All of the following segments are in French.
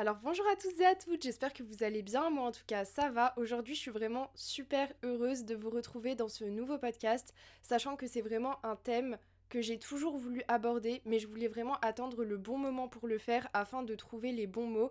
Alors bonjour à tous et à toutes, j'espère que vous allez bien, moi en tout cas ça va. Aujourd'hui je suis vraiment super heureuse de vous retrouver dans ce nouveau podcast, sachant que c'est vraiment un thème que j'ai toujours voulu aborder, mais je voulais vraiment attendre le bon moment pour le faire afin de trouver les bons mots.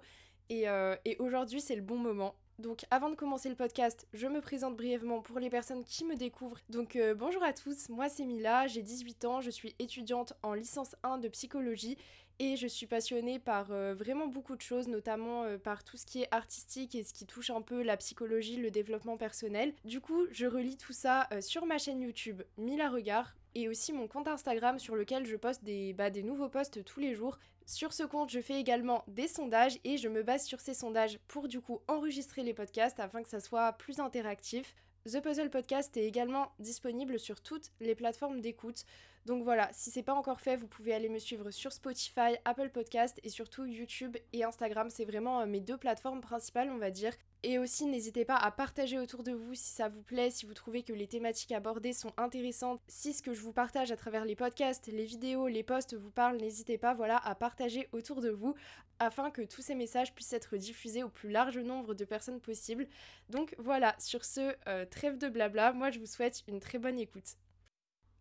Et, euh, aujourd'hui c'est le bon moment. Donc avant de commencer le podcast, je me présente brièvement pour les personnes qui me découvrent. Donc euh, bonjour à tous, moi c'est Mila, j'ai 18 ans, je suis étudiante en licence 1 de psychologie et je suis passionnée par euh, vraiment beaucoup de choses, notamment euh, par tout ce qui est artistique et ce qui touche un peu la psychologie, le développement personnel. Du coup, je relis tout ça sur ma chaîne YouTube Mila Regard et aussi mon compte Instagram sur lequel je poste des, bah, des nouveaux posts tous les jours. Sur ce compte, je fais également des sondages et je me base sur ces sondages pour du coup enregistrer les podcasts afin que ça soit plus interactif. The Puzzle Podcast est également disponible sur toutes les plateformes d'écoute. Donc voilà, si c'est pas encore fait, vous pouvez aller me suivre sur Spotify, Apple Podcast et surtout YouTube et Instagram. C'est vraiment euh, mes deux plateformes principales, on va dire. Et aussi, n'hésitez pas à partager autour de vous si ça vous plaît, si vous trouvez que les thématiques abordées sont intéressantes, si ce que je vous partage à travers les podcasts, les vidéos, les posts vous parle, n'hésitez pas voilà, à partager autour de vous afin que tous ces messages puissent être diffusés au plus large nombre de personnes possible. Donc voilà, sur ce euh, trêve de blabla, moi je vous souhaite une très bonne écoute.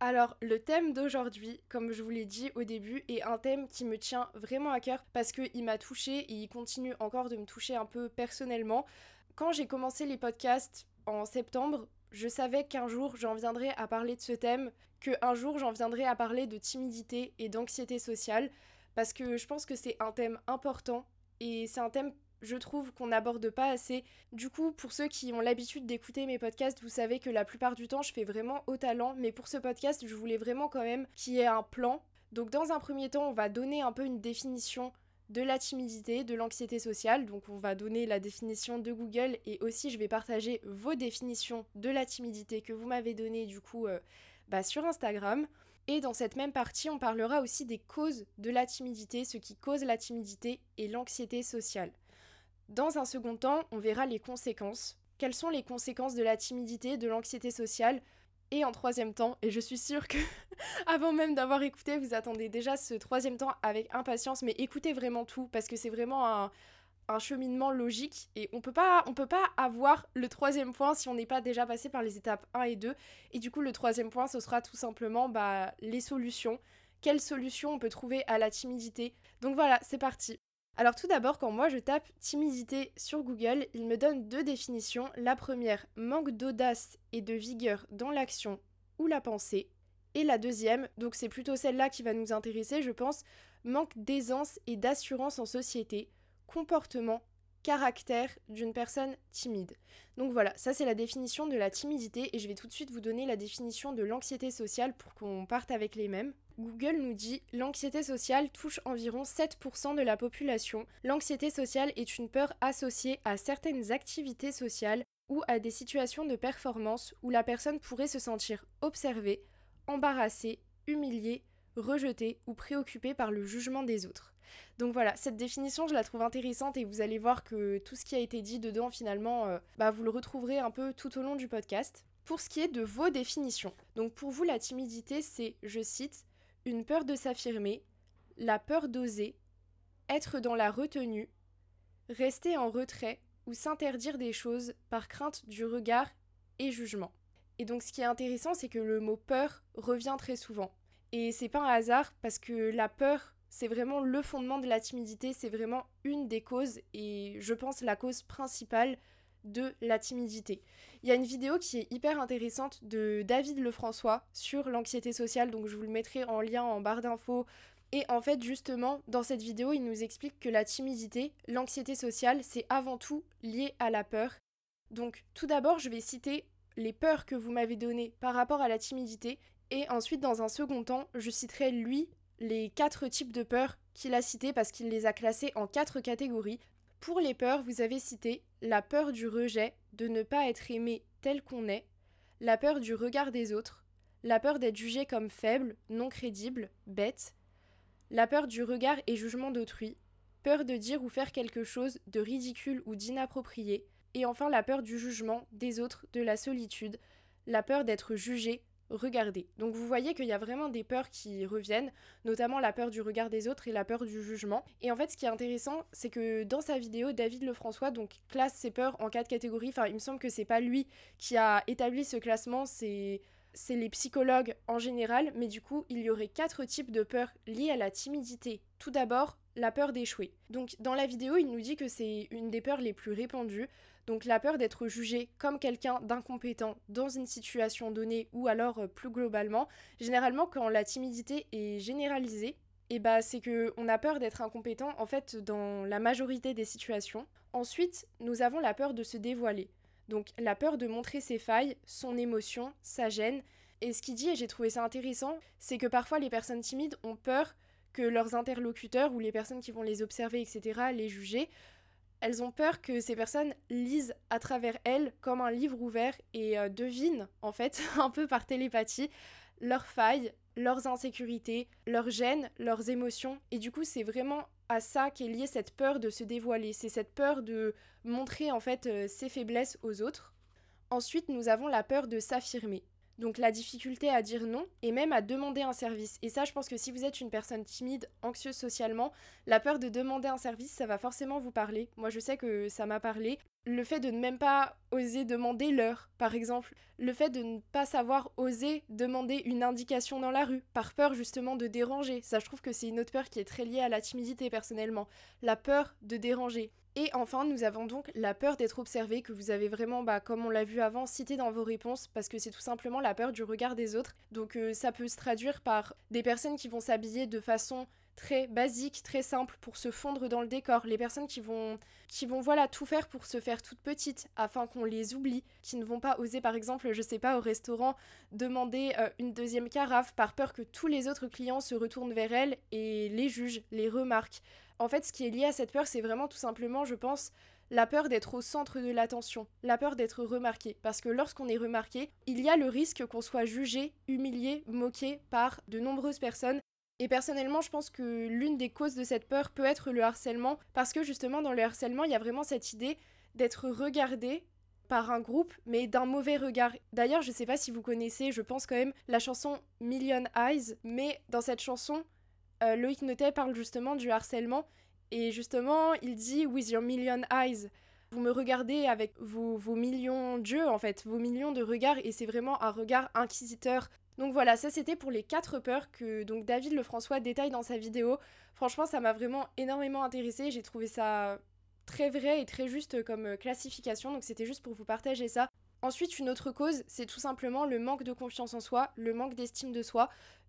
Alors, le thème d'aujourd'hui, comme je vous l'ai dit au début, est un thème qui me tient vraiment à cœur parce qu'il m'a touché et il continue encore de me toucher un peu personnellement. Quand j'ai commencé les podcasts en septembre, je savais qu'un jour j'en viendrais à parler de ce thème, qu'un jour j'en viendrais à parler de timidité et d'anxiété sociale, parce que je pense que c'est un thème important et c'est un thème je trouve qu'on n'aborde pas assez. Du coup, pour ceux qui ont l'habitude d'écouter mes podcasts, vous savez que la plupart du temps, je fais vraiment au talent, mais pour ce podcast, je voulais vraiment quand même qu'il y ait un plan. Donc dans un premier temps, on va donner un peu une définition de la timidité, de l'anxiété sociale. Donc on va donner la définition de Google et aussi je vais partager vos définitions de la timidité que vous m'avez données du coup euh, bah, sur Instagram. Et dans cette même partie, on parlera aussi des causes de la timidité, ce qui cause la timidité et l'anxiété sociale. Dans un second temps, on verra les conséquences. Quelles sont les conséquences de la timidité, de l'anxiété sociale? Et en troisième temps, et je suis sûre que avant même d'avoir écouté, vous attendez déjà ce troisième temps avec impatience, mais écoutez vraiment tout parce que c'est vraiment un, cheminement logique et on peut pas on peut pas avoir le troisième point si on n'est pas déjà passé par les étapes 1 et 2 et du coup le troisième point ce sera tout simplement bah, les solutions. Quelles solutions on peut trouver à la timidité? Donc voilà c'est parti alors tout d'abord, quand moi je tape timidité sur Google, il me donne deux définitions. La première, manque d'audace et de vigueur dans l'action ou la pensée. Et la deuxième, donc c'est plutôt celle-là qui va nous intéresser, je pense, manque d'aisance et d'assurance en société, comportement, caractère d'une personne timide. Donc voilà, ça c'est la définition de la timidité et je vais tout de suite vous donner la définition de l'anxiété sociale pour qu'on parte avec les mêmes. Google nous dit l'anxiété sociale touche environ 7% de la population. L'anxiété sociale est une peur associée à certaines activités sociales ou à des situations de performance où la personne pourrait se sentir observée, embarrassée, humiliée, rejetée ou préoccupée par le jugement des autres. Donc voilà, cette définition, je la trouve intéressante et vous allez voir que tout ce qui a été dit dedans, finalement, euh, bah, vous le retrouverez un peu tout au long du podcast. Pour ce qui est de vos définitions, donc pour vous, la timidité, c'est, je cite, une peur de s'affirmer, la peur d'oser, être dans la retenue, rester en retrait ou s'interdire des choses par crainte du regard et jugement. Et donc ce qui est intéressant, c'est que le mot peur revient très souvent. Et c'est pas un hasard parce que la peur, c'est vraiment le fondement de la timidité, c'est vraiment une des causes et je pense la cause principale de la timidité. Il y a une vidéo qui est hyper intéressante de David Lefrançois sur l'anxiété sociale, donc je vous le mettrai en lien en barre d'infos. Et en fait, justement, dans cette vidéo, il nous explique que la timidité, l'anxiété sociale, c'est avant tout lié à la peur. Donc, tout d'abord, je vais citer les peurs que vous m'avez données par rapport à la timidité, et ensuite, dans un second temps, je citerai lui les quatre types de peurs qu'il a cités parce qu'il les a classés en quatre catégories. Pour les peurs, vous avez cité la peur du rejet, de ne pas être aimé tel qu'on est, la peur du regard des autres, la peur d'être jugé comme faible, non crédible, bête, la peur du regard et jugement d'autrui, peur de dire ou faire quelque chose de ridicule ou d'inapproprié, et enfin la peur du jugement des autres, de la solitude, la peur d'être jugé, regardé. Donc vous voyez qu'il y a vraiment des peurs qui reviennent, notamment la peur du regard des autres et la peur du jugement. Et en fait, ce qui est intéressant, c'est que dans sa vidéo, David Lefrançois donc classe ses peurs en quatre catégories. Enfin, il me semble que c'est pas lui qui a établi ce classement, c'est c'est les psychologues en général, mais du coup, il y aurait quatre types de peurs liées à la timidité. Tout d'abord, la peur d'échouer. Donc dans la vidéo, il nous dit que c'est une des peurs les plus répandues. Donc la peur d'être jugé comme quelqu'un d'incompétent dans une situation donnée ou alors euh, plus globalement. Généralement quand la timidité est généralisée, et eh bah c'est que on a peur d'être incompétent en fait dans la majorité des situations. Ensuite, nous avons la peur de se dévoiler. Donc la peur de montrer ses failles, son émotion, sa gêne. Et ce qu'il dit, et j'ai trouvé ça intéressant, c'est que parfois les personnes timides ont peur que leurs interlocuteurs ou les personnes qui vont les observer, etc., les juger, elles ont peur que ces personnes lisent à travers elles comme un livre ouvert et euh, devinent, en fait, un peu par télépathie, leurs failles, leurs insécurités, leurs gênes, leurs émotions. Et du coup, c'est vraiment à ça qu'est liée cette peur de se dévoiler. C'est cette peur de montrer, en fait, euh, ses faiblesses aux autres. Ensuite, nous avons la peur de s'affirmer. Donc la difficulté à dire non et même à demander un service. Et ça, je pense que si vous êtes une personne timide, anxieuse socialement, la peur de demander un service, ça va forcément vous parler. Moi, je sais que ça m'a parlé. Le fait de ne même pas oser demander l'heure, par exemple. Le fait de ne pas savoir oser demander une indication dans la rue, par peur justement de déranger. Ça, je trouve que c'est une autre peur qui est très liée à la timidité personnellement. La peur de déranger. Et enfin, nous avons donc la peur d'être observé, que vous avez vraiment, bah, comme on l'a vu avant, cité dans vos réponses, parce que c'est tout simplement la peur du regard des autres. Donc euh, ça peut se traduire par des personnes qui vont s'habiller de façon très basique, très simple pour se fondre dans le décor, les personnes qui vont voilà tout faire pour se faire toutes petites afin qu'on les oublie, qui ne vont pas oser par exemple, je sais pas au restaurant demander euh, une deuxième carafe par peur que tous les autres clients se retournent vers elles et les jugent, les remarquent. En fait, ce qui est lié à cette peur, c'est vraiment tout simplement, je pense, la peur d'être au centre de l'attention, la peur d'être remarqué. Parce que lorsqu'on est remarqué, il y a le risque qu'on soit jugé, humilié, moqué par de nombreuses personnes. Et personnellement, je pense que l'une des causes de cette peur peut être le harcèlement, parce que justement dans le harcèlement, il y a vraiment cette idée d'être regardé par un groupe, mais d'un mauvais regard. D'ailleurs, je sais pas si vous connaissez, je pense quand même, la chanson Million Eyes, mais dans cette chanson, euh, Loïc Notet parle justement du harcèlement et justement il dit With your million eyes. Vous me regardez avec vos, vos millions d'yeux en fait, vos millions de regards et c'est vraiment un regard inquisiteur. Donc voilà, ça c'était pour les quatre peurs que donc David Lefrançois détaille dans sa vidéo. Franchement, ça m'a vraiment énormément intéressé. J'ai trouvé ça très vrai et très juste comme classification. Donc c'était juste pour vous partager ça. Ensuite, une autre cause, c'est tout simplement le manque de confiance en soi, le manque d'estime de soi.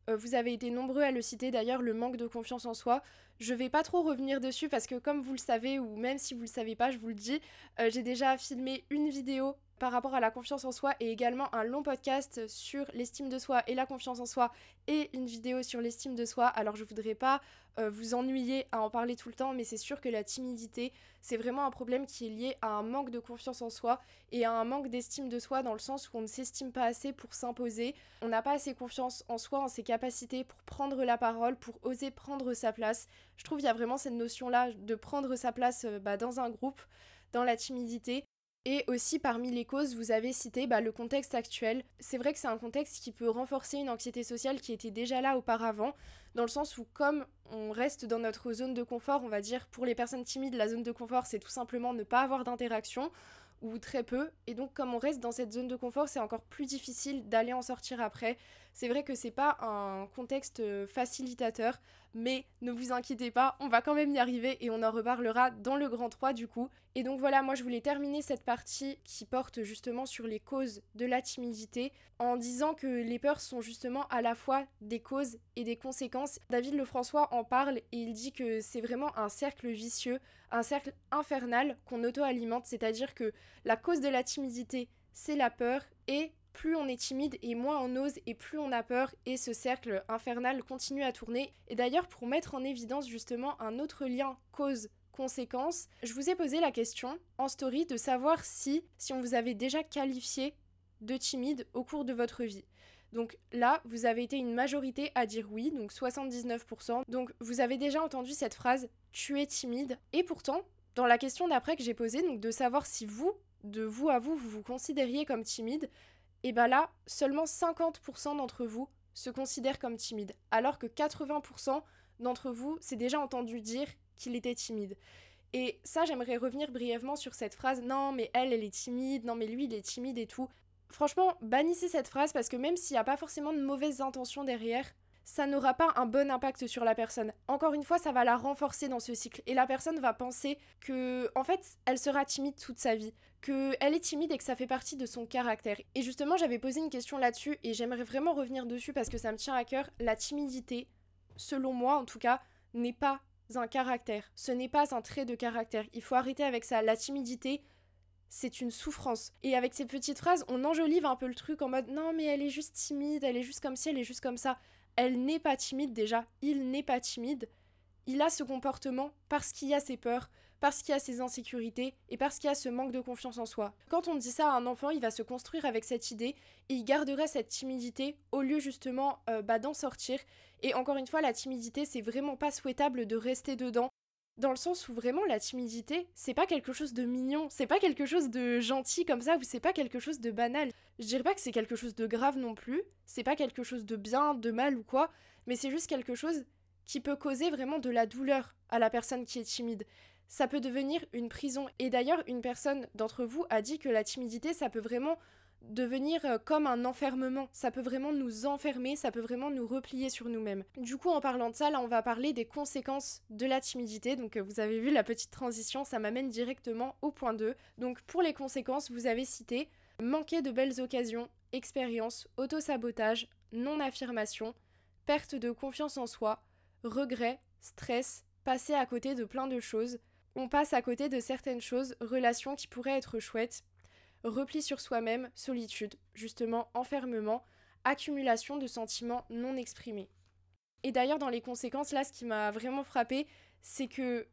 Euh, vous avez été nombreux à le citer d'ailleurs, le manque de confiance en soi. Je vais pas trop revenir dessus parce que comme vous le savez, ou même si vous le savez pas, je vous le dis, euh, j'ai déjà filmé une vidéo par rapport à la confiance en soi et également un long podcast sur l'estime de soi et la confiance en soi et une vidéo sur l'estime de soi. Alors je voudrais pas euh, vous ennuyer à en parler tout le temps, mais c'est sûr que la timidité, c'est vraiment un problème qui est lié à un manque de confiance en soi et à un manque d'estime de soi dans le sens où on ne s'estime pas assez pour s'imposer, on n'a pas assez confiance en soi, en ses capacités pour prendre la parole, pour oser prendre sa place. Je trouve qu'il y a vraiment cette notion-là de prendre sa place euh, bah, dans un groupe, dans la timidité. Et aussi parmi les causes, vous avez cité bah, le contexte actuel. C'est vrai que c'est un contexte qui peut renforcer une anxiété sociale qui était déjà là auparavant, dans le sens où comme on reste dans notre zone de confort, on va dire pour les personnes timides, la zone de confort c'est tout simplement ne pas avoir d'interaction ou très peu. Et donc comme on reste dans cette zone de confort, c'est encore plus difficile d'aller en sortir après. C'est vrai que c'est pas un contexte euh, facilitateur, mais ne vous inquiétez pas, on va quand même y arriver et on en reparlera dans le grand 3 du coup. Et donc voilà, moi je voulais terminer cette partie qui porte justement sur les causes de la timidité en disant que les peurs sont justement à la fois des causes et des conséquences. David Lefrançois en parle et il dit que c'est vraiment un cercle vicieux, un cercle infernal qu'on auto-alimente, c'est-à-dire que la cause de la timidité, c'est la peur et plus on est timide et moins on ose et plus on a peur et ce cercle infernal continue à tourner. Et d'ailleurs pour mettre en évidence justement un autre lien cause-conséquence, je vous ai posé la question en story de savoir si, si on vous avait déjà qualifié de timide au cours de votre vie. Donc là, vous avez été une majorité à dire oui, donc 79%. Donc vous avez déjà entendu cette phrase tu es timide. Et pourtant, dans la question d'après que j'ai posée, donc de savoir si vous, de vous à vous, vous vous considériez comme timide, et bah là, seulement 50% d'entre vous se considèrent comme timides, alors que 80% d'entre vous s'est déjà entendu dire qu'il était timide. Et ça, j'aimerais revenir brièvement sur cette phrase non, mais elle, elle est timide, non, mais lui, il est timide et tout. Franchement, bannissez cette phrase parce que même s'il n'y a pas forcément de mauvaises intentions derrière, ça n'aura pas un bon impact sur la personne. Encore une fois, ça va la renforcer dans ce cycle. Et la personne va penser que, en fait, elle sera timide toute sa vie. Qu'elle est timide et que ça fait partie de son caractère. Et justement, j'avais posé une question là-dessus et j'aimerais vraiment revenir dessus parce que ça me tient à cœur. La timidité, selon moi en tout cas, n'est pas un caractère. Ce n'est pas un trait de caractère. Il faut arrêter avec ça. La timidité, c'est une souffrance. Et avec ces petites phrases, on enjolive un peu le truc en mode non mais elle est juste timide, elle est juste comme ci, elle est juste comme ça elle n'est pas timide déjà, il n'est pas timide, il a ce comportement parce qu'il y a ses peurs, parce qu'il y a ses insécurités et parce qu'il y a ce manque de confiance en soi. Quand on dit ça à un enfant, il va se construire avec cette idée et il garderait cette timidité au lieu justement euh, bah, d'en sortir. Et encore une fois, la timidité, c'est vraiment pas souhaitable de rester dedans dans le sens où vraiment la timidité, c'est pas quelque chose de mignon, c'est pas quelque chose de gentil comme ça, ou c'est pas quelque chose de banal. Je dirais pas que c'est quelque chose de grave non plus, c'est pas quelque chose de bien, de mal ou quoi, mais c'est juste quelque chose qui peut causer vraiment de la douleur à la personne qui est timide. Ça peut devenir une prison. Et d'ailleurs, une personne d'entre vous a dit que la timidité, ça peut vraiment devenir euh, comme un enfermement. Ça peut vraiment nous enfermer, ça peut vraiment nous replier sur nous-mêmes. Du coup, en parlant de ça, là, on va parler des conséquences de la timidité. Donc, euh, vous avez vu la petite transition, ça m'amène directement au point 2. Donc, pour les conséquences, vous avez cité manquer de belles occasions, expériences, auto-sabotage, non-affirmation, perte de confiance en soi, regret, stress, passer à côté de plein de choses. On passe à côté de certaines choses, relations qui pourraient être chouettes, repli sur soi-même, solitude, justement enfermement, accumulation de sentiments non exprimés. Et d'ailleurs, dans les conséquences, là, ce qui m'a vraiment frappé, c'est que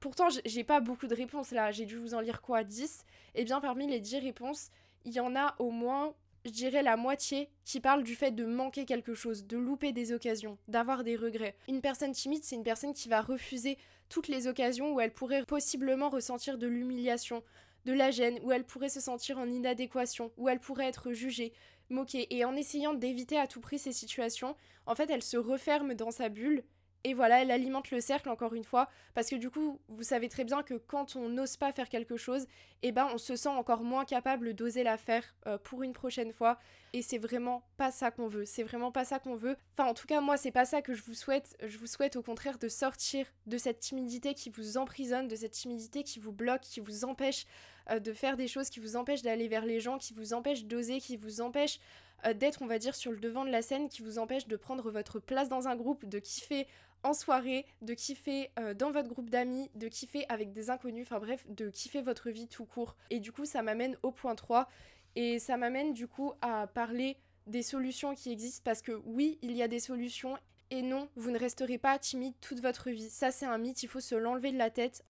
pourtant, j'ai pas beaucoup de réponses là, j'ai dû vous en lire quoi 10 Et eh bien, parmi les 10 réponses, il y en a au moins, je dirais, la moitié qui parle du fait de manquer quelque chose, de louper des occasions, d'avoir des regrets. Une personne timide, c'est une personne qui va refuser toutes les occasions où elle pourrait possiblement ressentir de l'humiliation, de la gêne, où elle pourrait se sentir en inadéquation, où elle pourrait être jugée, moquée. Et en essayant d'éviter à tout prix ces situations, en fait, elle se referme dans sa bulle et voilà, elle alimente le cercle encore une fois, parce que du coup, vous savez très bien que quand on n'ose pas faire quelque chose, eh ben on se sent encore moins capable d'oser la faire euh, pour une prochaine fois. Et c'est vraiment pas ça qu'on veut. C'est vraiment pas ça qu'on veut. Enfin, en tout cas, moi, c'est pas ça que je vous souhaite. Je vous souhaite au contraire de sortir de cette timidité qui vous emprisonne, de cette timidité qui vous bloque, qui vous empêche euh, de faire des choses, qui vous empêche d'aller vers les gens, qui vous empêche d'oser, qui vous empêche euh, d'être, on va dire, sur le devant de la scène, qui vous empêche de prendre votre place dans un groupe, de kiffer en soirée, de kiffer euh, dans votre groupe d'amis, de kiffer avec des inconnus, enfin bref, de kiffer votre vie tout court. Et du coup, ça m'amène au point 3 et ça m'amène du coup à parler des solutions qui existent parce que oui, il y a des solutions et non, vous ne resterez pas timide toute votre vie. Ça, c'est un mythe, il faut se l'enlever de la tête.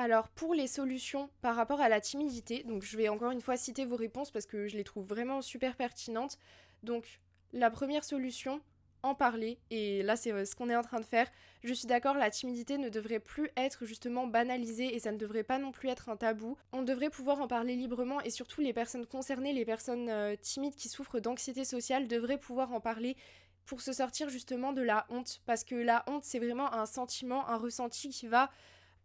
Alors, pour les solutions par rapport à la timidité, donc je vais encore une fois citer vos réponses parce que je les trouve vraiment super pertinentes. Donc, la première solution, en parler, et là c'est euh, ce qu'on est en train de faire. Je suis d'accord, la timidité ne devrait plus être justement banalisée et ça ne devrait pas non plus être un tabou. On devrait pouvoir en parler librement et surtout les personnes concernées, les personnes euh, timides qui souffrent d'anxiété sociale devraient pouvoir en parler pour se sortir justement de la honte. Parce que la honte c'est vraiment un sentiment, un ressenti qui va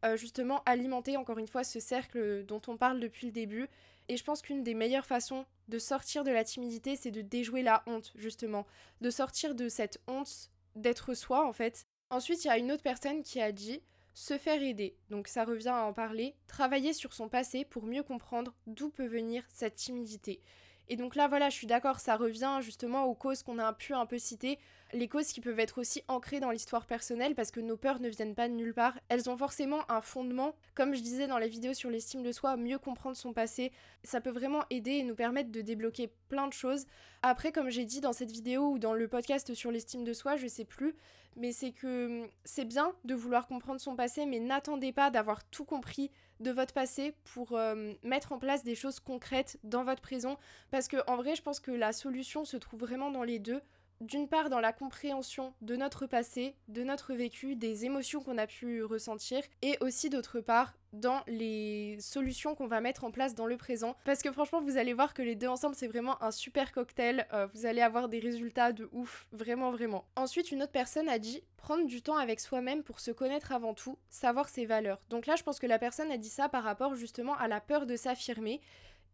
euh, justement alimenter encore une fois ce cercle dont on parle depuis le début. Et je pense qu'une des meilleures façons de sortir de la timidité, c'est de déjouer la honte, justement. De sortir de cette honte d'être soi, en fait. Ensuite, il y a une autre personne qui a dit se faire aider. Donc ça revient à en parler. Travailler sur son passé pour mieux comprendre d'où peut venir cette timidité. Et donc là, voilà, je suis d'accord, ça revient justement aux causes qu'on a pu un peu citer les causes qui peuvent être aussi ancrées dans l'histoire personnelle parce que nos peurs ne viennent pas de nulle part. Elles ont forcément un fondement. Comme je disais dans la vidéo sur l'estime de soi, mieux comprendre son passé, ça peut vraiment aider et nous permettre de débloquer plein de choses. Après, comme j'ai dit dans cette vidéo ou dans le podcast sur l'estime de soi, je sais plus, mais c'est que hum, c'est bien de vouloir comprendre son passé, mais n'attendez pas d'avoir tout compris de votre passé pour euh, mettre en place des choses concrètes dans votre présent parce que en vrai je pense que la solution se trouve vraiment dans les deux d'une part dans la compréhension de notre passé, de notre vécu, des émotions qu'on a pu ressentir, et aussi d'autre part dans les solutions qu'on va mettre en place dans le présent. Parce que franchement, vous allez voir que les deux ensemble, c'est vraiment un super cocktail. Euh, vous allez avoir des résultats de ouf, vraiment, vraiment. Ensuite, une autre personne a dit prendre du temps avec soi-même pour se connaître avant tout, savoir ses valeurs. Donc là, je pense que la personne a dit ça par rapport justement à la peur de s'affirmer.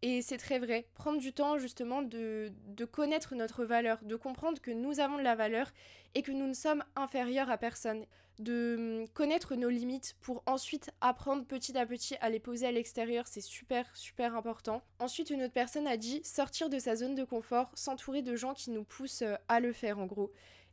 Et c'est très vrai. Prendre du temps justement de, de, connaître notre valeur, de comprendre que nous avons de la valeur et que nous ne sommes inférieurs à personne. De hum, connaître nos limites pour ensuite apprendre petit à petit à les poser à l'extérieur, c'est super super important. Ensuite, une autre personne a dit sortir de sa zone de confort, s'entourer de gens qui nous poussent euh, à le faire en gros.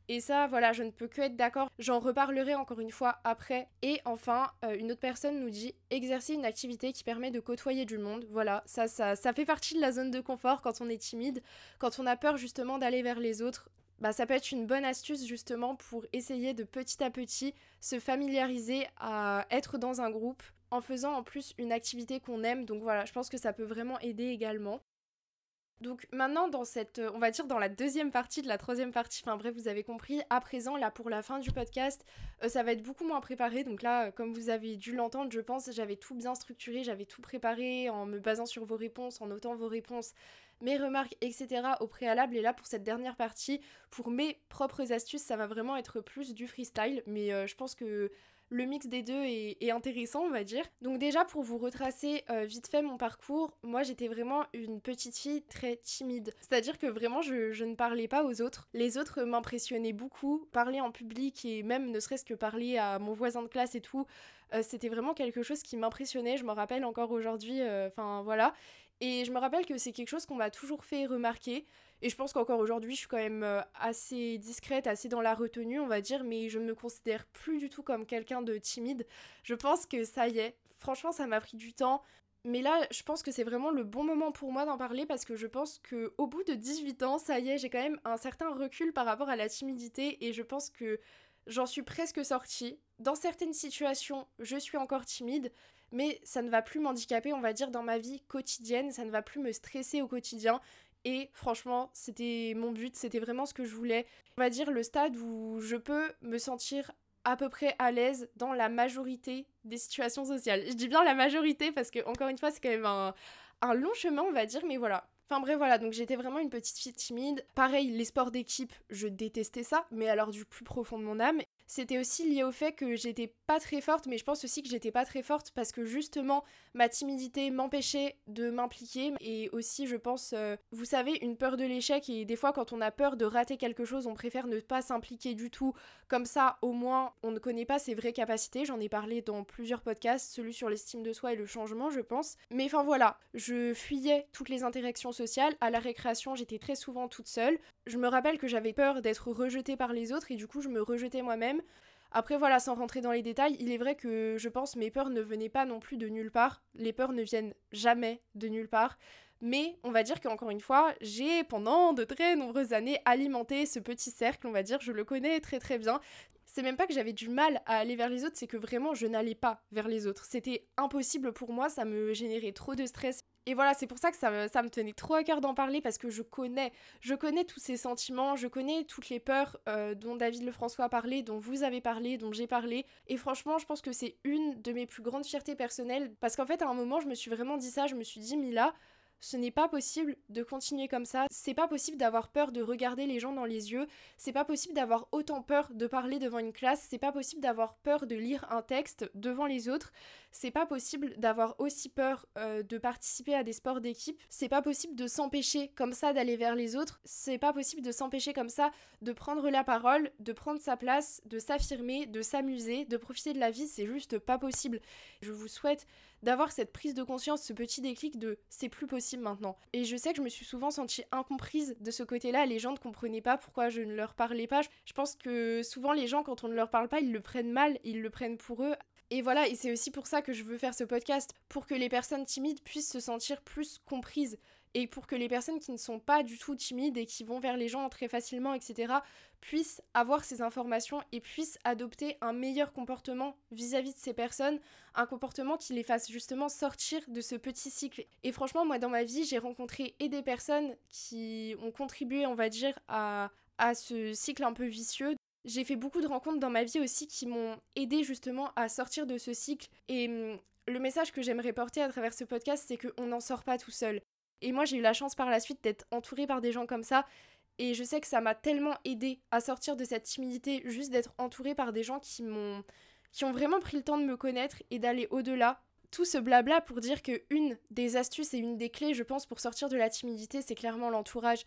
Et ça, voilà, je ne peux que être d'accord. J'en reparlerai encore une fois après. Et enfin, euh, une autre personne nous dit exercer une activité qui permet de côtoyer du monde. Voilà, ça, ça, ça fait partie de la zone de confort quand on est timide, quand on a peur justement d'aller vers les autres. Bah, ça peut être une bonne astuce justement pour essayer de petit à petit se familiariser à être dans un groupe en faisant en plus une activité qu'on aime. Donc voilà, je pense que ça peut vraiment aider également. Donc maintenant dans cette, euh, on va dire dans la deuxième partie de la troisième partie, enfin bref vous avez compris, à présent là pour la fin du podcast, euh, ça va être beaucoup moins préparé. Donc là, euh, comme vous avez dû l'entendre, je pense j'avais tout bien structuré, j'avais tout préparé en me basant sur vos réponses, en notant vos réponses, mes remarques, etc. au préalable. Et là pour cette dernière partie, pour mes propres astuces, ça va vraiment être plus du freestyle. Mais je pense que le mix des deux est, intéressant, on va dire. Donc déjà, pour vous retracer euh, vite fait mon parcours, moi j'étais vraiment une petite fille très timide. C'est-à-dire que vraiment, je, ne parlais pas aux autres. Les autres m'impressionnaient beaucoup. Parler en public et même ne serait-ce que parler à mon voisin de classe et tout, euh, c'était vraiment quelque chose qui m'impressionnait. Je me rappelle encore aujourd'hui, euh, enfin voilà. Et je me rappelle que c'est quelque chose qu'on m'a toujours fait remarquer. Et je pense qu'encore aujourd'hui, je suis quand même euh, assez discrète, assez dans la retenue, on va dire, mais je ne me considère plus du tout comme quelqu'un de timide. Je pense que ça y est. Franchement, ça m'a pris du temps. Mais là, je pense que c'est vraiment le bon moment pour moi d'en parler parce que je pense que au bout de 18 ans, ça y est, j'ai quand même un certain recul par rapport à la timidité et je pense que j'en suis presque sortie. Dans certaines situations, je suis encore timide, mais ça ne va plus m'handicaper, on va dire, dans ma vie quotidienne, ça ne va plus me stresser au quotidien. Et franchement, c'était mon but, c'était vraiment ce que je voulais. On va dire le stade où je peux me sentir à peu près à l'aise dans la majorité des situations sociales. Je dis bien la majorité parce que, encore une fois, c'est quand même un, un long chemin, on va dire, mais voilà. Enfin bref, voilà, donc j'étais vraiment une petite fille timide. Pareil, les sports d'équipe, je détestais ça, mais alors du plus profond de mon âme c'était aussi lié au fait que j'étais pas très forte, mais je pense aussi que j'étais pas très forte parce que justement ma timidité m'empêchait de m'impliquer et aussi je pense, euh, vous savez, une peur de l'échec et des fois quand on a peur de rater quelque chose, on préfère ne pas s'impliquer du tout. Comme ça, au moins, on ne connaît pas ses vraies capacités. J'en ai parlé dans plusieurs podcasts, celui sur l'estime de soi et le changement, je pense. Mais enfin voilà, je fuyais toutes les interactions sociales. À la récréation, j'étais très souvent toute seule. Je me rappelle que j'avais peur d'être rejetée par les autres et du coup, je me rejetais moi-même après voilà, sans rentrer dans les détails, il est vrai que je pense mes peurs ne venaient pas non plus de nulle part. Les peurs ne viennent jamais de nulle part. Mais on va dire qu'encore une fois, j'ai pendant de très nombreuses années alimenté ce petit cercle, on va dire, je le connais très très bien. C'est même pas que j'avais du mal à aller vers les autres, c'est que vraiment je n'allais pas vers les autres. C'était impossible pour moi, ça me générait trop de stress. Et voilà, c'est pour ça que ça me, tenait trop à cœur d'en parler parce que je connais, je connais tous ces sentiments, je connais toutes les peurs euh, dont David Lefrançois a parlé, dont vous avez parlé, dont j'ai parlé. Et franchement, je pense que c'est une de mes plus grandes fiertés personnelles parce qu'en fait, à un moment, je me suis vraiment dit ça, je me suis dit, Mila, ce n'est pas possible de continuer comme ça. C'est pas possible d'avoir peur de regarder les gens dans les yeux. C'est pas possible d'avoir autant peur de parler devant une classe. C'est pas possible d'avoir peur de lire un texte devant les autres. C'est pas possible d'avoir aussi peur euh, de participer à des sports d'équipe. C'est pas possible de s'empêcher comme ça d'aller vers les autres. C'est pas possible de s'empêcher comme ça de prendre la parole, de prendre sa place, de s'affirmer, de s'amuser, de profiter de la vie. C'est juste pas possible. Je vous souhaite d'avoir cette prise de conscience, ce petit déclic de c'est plus possible maintenant. Et je sais que je me suis souvent sentie incomprise de ce côté-là, les gens ne comprenaient pas pourquoi je ne leur parlais pas. Je pense que souvent les gens quand on ne leur parle pas, ils le prennent mal, ils le prennent pour eux. Et voilà, et c'est aussi pour ça que je veux faire ce podcast, pour que les personnes timides puissent se sentir plus comprises et pour que les personnes qui ne sont pas du tout timides et qui vont vers les gens très facilement, etc., puissent avoir ces informations et puissent adopter un meilleur comportement vis-à-vis de ces personnes, un comportement qui les fasse justement sortir de ce petit cycle. Et franchement, moi dans ma vie, j'ai rencontré et des personnes qui ont contribué, on va dire, à, à ce cycle un peu vicieux. J'ai fait beaucoup de rencontres dans ma vie aussi qui m'ont aidé justement à sortir de ce cycle. Et hum, le message que j'aimerais porter à travers ce podcast, c'est qu'on n'en sort pas tout seul. Et moi, j'ai eu la chance par la suite d'être entourée par des gens comme ça. Et je sais que ça m'a tellement aidé à sortir de cette timidité, juste d'être entourée par des gens qui m'ont qui ont vraiment pris le temps de me connaître et d'aller au-delà. Tout ce blabla pour dire que une des astuces et une des clés, je pense, pour sortir de la timidité, c'est clairement l'entourage.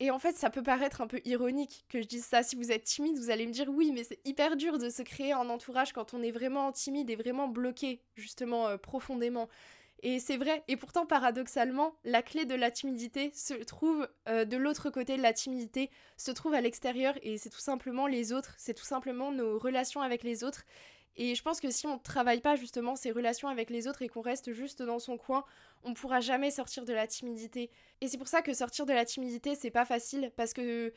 Et en fait, ça peut paraître un peu ironique que je dise ça. Si vous êtes timide, vous allez me dire oui, mais c'est hyper dur de se créer un entourage quand on est vraiment timide et vraiment bloqué, justement, euh, profondément. Et c'est vrai, et pourtant paradoxalement, la clé de la timidité se trouve euh, de l'autre côté de la timidité, se trouve à l'extérieur, et c'est tout simplement les autres, c'est tout simplement nos relations avec les autres. Et je pense que si on ne travaille pas justement ces relations avec les autres et qu'on reste juste dans son coin, on ne pourra jamais sortir de la timidité. Et c'est pour ça que sortir de la timidité, c'est pas facile, parce que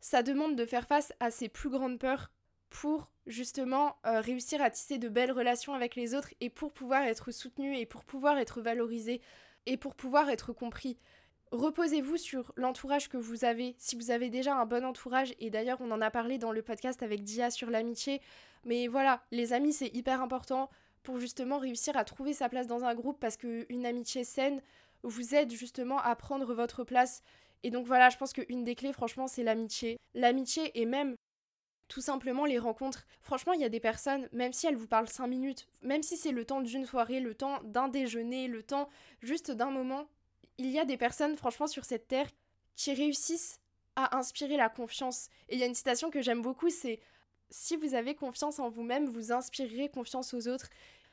ça demande de faire face à ses plus grandes peurs pour justement euh, réussir à tisser de belles relations avec les autres et pour pouvoir être soutenu et pour pouvoir être valorisé et pour pouvoir être compris. Reposez-vous sur l'entourage que vous avez. Si vous avez déjà un bon entourage, et d'ailleurs on en a parlé dans le podcast avec Dia sur l'amitié, mais voilà, les amis c'est hyper important pour justement réussir à trouver sa place dans un groupe parce qu'une amitié saine vous aide justement à prendre votre place. Et donc voilà, je pense qu'une des clés franchement c'est l'amitié. L'amitié et même tout simplement les rencontres. Franchement, il y a des personnes, même si elles vous parlent 5 minutes, même si c'est le temps d'une soirée, le temps d'un déjeuner, le temps juste d'un moment, il y a des personnes, franchement, sur cette terre qui réussissent à inspirer la confiance. Et il y a une citation que j'aime beaucoup, c'est Si vous avez confiance en vous-même, vous inspirerez confiance aux autres.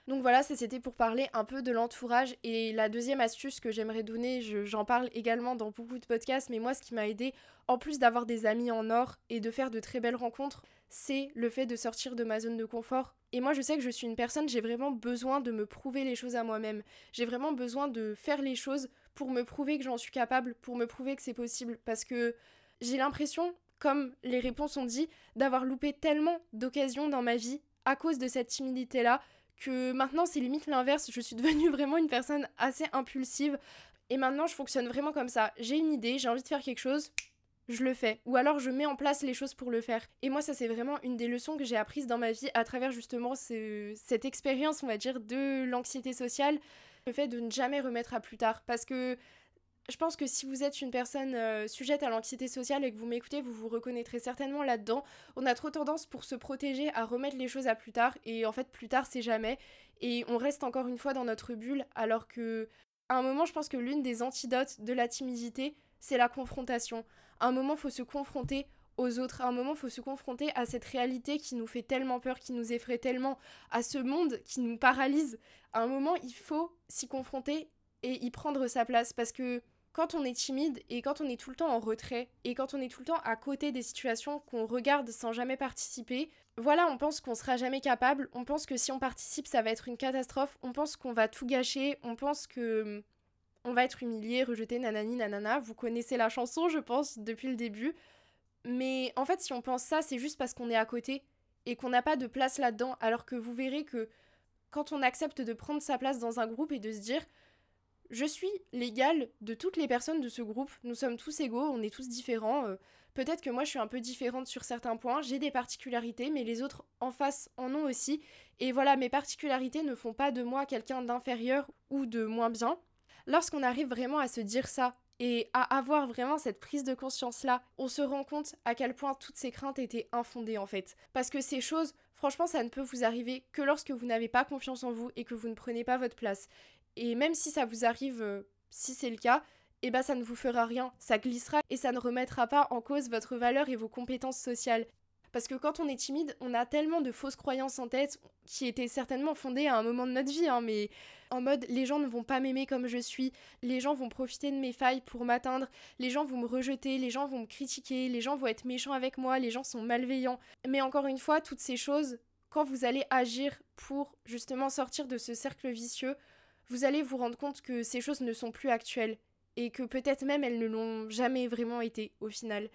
Donc voilà, c'était pour parler un peu de l'entourage. Et la deuxième astuce que j'aimerais donner, j'en parle également dans beaucoup de podcasts, mais moi ce qui m'a aidé, en plus d'avoir des amis en or et de faire de très belles rencontres, c'est le fait de sortir de ma zone de confort. Et moi je sais que je suis une personne, j'ai vraiment besoin de me prouver les choses à moi-même. J'ai vraiment besoin de faire les choses pour me prouver que j'en suis capable, pour me prouver que c'est possible. Parce que j'ai l'impression, comme les réponses ont dit, d'avoir loupé tellement d'occasions dans ma vie à cause de cette timidité-là que maintenant c'est limite l'inverse, je suis devenue vraiment une personne assez impulsive et maintenant je fonctionne vraiment comme ça. J'ai une idée, j'ai envie de faire quelque chose, je le fais. Ou alors je mets en place les choses pour le faire. Et moi ça c'est vraiment une des leçons que j'ai apprises dans ma vie à travers justement cette expérience on va dire de l'anxiété sociale, le fait de ne jamais remettre à plus tard. Parce que je pense que si vous êtes une personne euh, sujette à l'anxiété sociale et que vous m'écoutez, vous vous reconnaîtrez certainement là-dedans. On a trop tendance pour se protéger à remettre les choses à plus tard et en fait plus tard c'est jamais et on reste encore une fois dans notre bulle alors que à un moment je pense que l'une des antidotes de la timidité c'est la confrontation. À un moment faut se confronter aux autres. À un moment, faut se confronter à cette réalité qui nous fait tellement peur, qui nous effraie tellement, à ce monde qui nous paralyse. À un moment, il faut s'y confronter et y prendre sa place parce que quand on est timide et quand on est tout le temps en retrait et quand on est tout le temps à côté des situations qu'on regarde sans jamais participer, voilà, on pense qu'on sera jamais capable, on pense que si on participe, ça va être une catastrophe, on pense qu'on va tout gâcher, on pense que hum, on va être humilié, rejeté, nanani, nanana. Vous connaissez la chanson, je pense, depuis le début. Mais en fait, si on pense ça, c'est juste parce qu'on est à côté et qu'on n'a pas de place là-dedans, alors que vous verrez que quand on accepte de prendre sa place dans un groupe et de se dire je suis l'égal de toutes les personnes de ce groupe. Nous sommes tous égaux, on est tous différents. Euh, peut-être que moi je suis un peu différente sur certains points, j'ai des particularités, mais les autres en face en ont aussi. Et voilà, mes particularités ne font pas de moi quelqu'un d'inférieur ou de moins bien. Lorsqu'on arrive vraiment à se dire ça et à avoir vraiment cette prise de conscience-là, on se rend compte à quel point toutes ces craintes étaient infondées en fait. Parce que ces choses, franchement, ça ne peut vous arriver que lorsque vous n'avez pas confiance en vous et que vous ne prenez pas votre place. Et même si ça vous arrive, euh, si c'est le cas, eh ben ça ne vous fera rien, ça glissera et ça ne remettra pas en cause votre valeur et vos compétences sociales. Parce que quand on est timide, on a tellement de fausses croyances en tête qui étaient certainement fondées à un moment de notre vie, hein, mais en mode les gens ne vont pas m'aimer comme je suis, les gens vont profiter de mes failles pour m'atteindre, les gens vont me rejeter, les gens vont me critiquer, les gens vont être méchants avec moi, les gens sont malveillants. Mais encore une fois, toutes ces choses, quand vous allez agir pour justement sortir de ce cercle vicieux, vous allez vous rendre compte que ces choses ne sont plus actuelles et que peut-être même elles ne l'ont jamais vraiment été au final.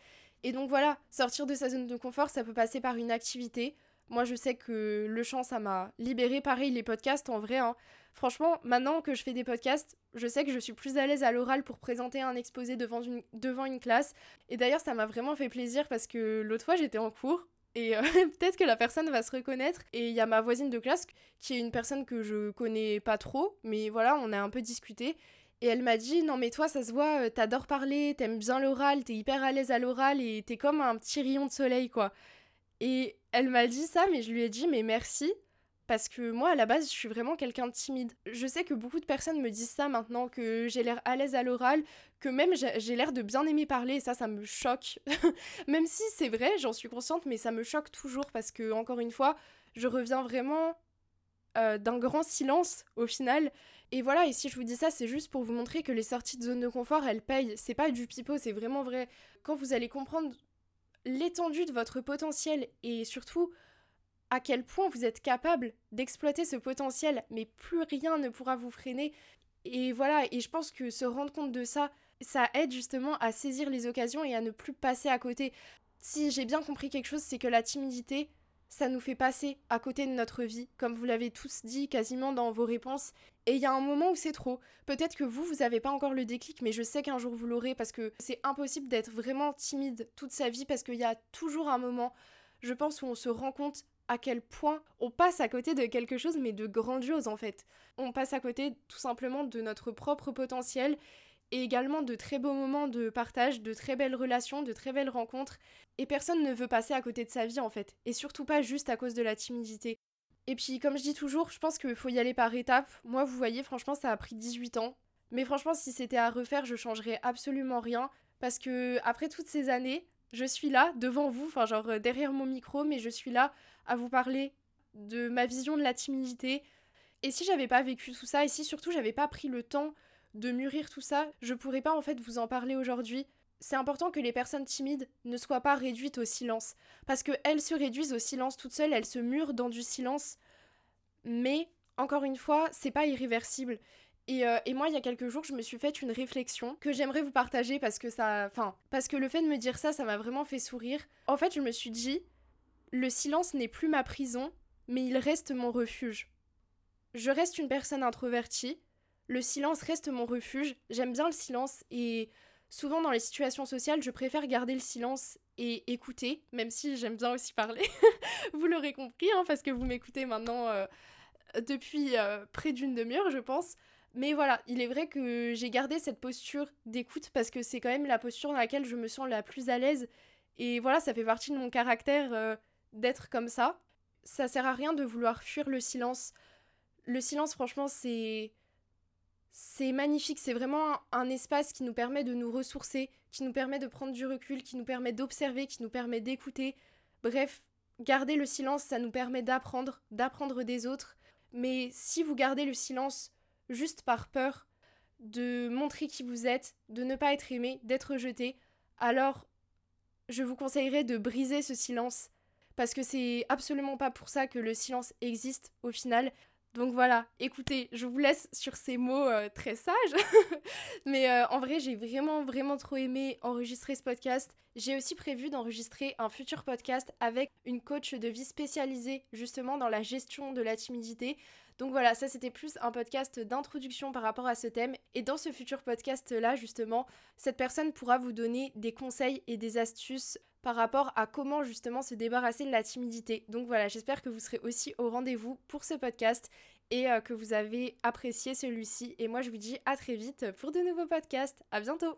Et donc voilà, sortir de sa zone de confort, ça peut passer par une activité, Moi, je sais que le chant, ça m'a libéré. Pareil, les podcasts, en vrai. Hein. Franchement, maintenant que je fais des podcasts, je sais que je suis plus à l'aise à l'oral pour présenter un exposé devant une, devant une classe. Et d'ailleurs, ça m'a vraiment fait plaisir parce que l'autre fois, j'étais en cours. Et euh, peut-être que la personne va se reconnaître. Et il y a ma voisine de classe qui est une personne que je connais pas trop. Mais voilà, on a un peu discuté. Et elle m'a dit Non, mais toi, ça se voit, euh, t'adores parler, t'aimes bien l'oral, t'es hyper à l'aise à l'oral et t'es comme un petit rayon de soleil, quoi. Et elle m'a dit ça, mais je lui ai dit Mais merci. Parce que moi, à la base, je suis vraiment quelqu'un de timide. Je sais que beaucoup de personnes me disent ça maintenant, que j'ai l'air à l'aise à l'oral, que même j'ai l'air de bien aimer parler, et ça, ça me choque. même si c'est vrai, j'en suis consciente, mais ça me choque toujours parce que, encore une fois, je reviens vraiment euh, d'un grand silence au final. Et voilà, et si je vous dis ça, c'est juste pour vous montrer que les sorties de zone de confort, elles payent. C'est pas du pipeau, c'est vraiment vrai. Quand vous allez comprendre l'étendue de votre potentiel et surtout à quel point vous êtes capable d'exploiter ce potentiel, mais plus rien ne pourra vous freiner. Et voilà, et je pense que se rendre compte de ça, ça aide justement à saisir les occasions et à ne plus passer à côté. Si j'ai bien compris quelque chose, c'est que la timidité, ça nous fait passer à côté de notre vie, comme vous l'avez tous dit quasiment dans vos réponses. Et il y a un moment où c'est trop. Peut-être que vous, vous n'avez pas encore le déclic, mais je sais qu'un jour vous l'aurez parce que c'est impossible d'être vraiment timide toute sa vie parce qu'il y a toujours un moment, je pense, où on se rend compte à quel point on passe à côté de quelque chose, mais de grandiose en fait. On passe à côté tout simplement de notre propre potentiel et également de très beaux moments de partage, de très belles relations, de très belles rencontres. Et personne ne veut passer à côté de sa vie en fait, et surtout pas juste à cause de la timidité. Et puis comme je dis toujours, je pense qu'il faut y aller par étapes. Moi vous voyez, franchement ça a pris 18 ans. Mais franchement si c'était à refaire, je changerais absolument rien. Parce que après toutes ces années, je suis là devant vous, enfin genre derrière mon micro, mais je suis là à vous parler de ma vision de la timidité. Et si j'avais pas vécu tout ça, et si surtout j'avais pas pris le temps de mûrir tout ça, je pourrais pas en fait vous en parler aujourd'hui. C'est important que les personnes timides ne soient pas réduites au silence. Parce qu'elles se réduisent au silence toutes seules, elles se murent dans du silence. Mais, encore une fois, c'est pas irréversible. Et, euh, et, moi, il y a quelques jours, je me suis fait une réflexion que j'aimerais vous partager parce que ça. Enfin, parce que le fait de me dire ça, ça m'a vraiment fait sourire. En fait, je me suis dit, le silence n'est plus ma prison, mais il reste mon refuge. Je reste une personne introvertie, le silence reste mon refuge. J'aime bien le silence et souvent dans les situations sociales, je préfère garder le silence et écouter, même si j'aime bien aussi parler. vous l'aurez compris, hein, parce que vous m'écoutez maintenant euh, depuis euh, près d'une demi-heure, je pense. Mais voilà, il est vrai que j'ai gardé cette posture d'écoute parce que c'est quand même la posture dans laquelle je me sens la plus à l'aise. Et voilà, ça fait partie de mon caractère euh, d'être comme ça. Ça sert à rien de vouloir fuir le silence. Le silence, franchement, c'est c'est magnifique, c'est vraiment un, espace qui nous permet de nous ressourcer, qui nous permet de prendre du recul, qui nous permet d'observer, qui nous permet d'écouter. Bref, garder le silence, ça nous permet d'apprendre, d'apprendre des autres. Mais si vous gardez le silence juste par peur de montrer qui vous êtes, de ne pas être aimé, d'être rejeté, alors je vous conseillerais de briser ce silence. Parce que c'est absolument pas pour ça que le silence existe au final. Donc voilà, écoutez, je vous laisse sur ces mots euh, très sages. Mais euh, en vrai, j'ai vraiment, vraiment trop aimé enregistrer ce podcast. J'ai aussi prévu d'enregistrer un futur podcast avec une coach de vie spécialisée justement dans la gestion de la timidité. Donc voilà, ça c'était plus un podcast d'introduction par rapport à ce thème. Et dans ce futur podcast-là, justement, cette personne pourra vous donner des conseils et des astuces par rapport à comment justement se débarrasser de la timidité. Donc voilà, j'espère que vous serez aussi au rendez-vous pour ce podcast et euh, que vous avez apprécié celui-ci. Et moi je vous dis à très vite pour de nouveaux podcasts. À bientôt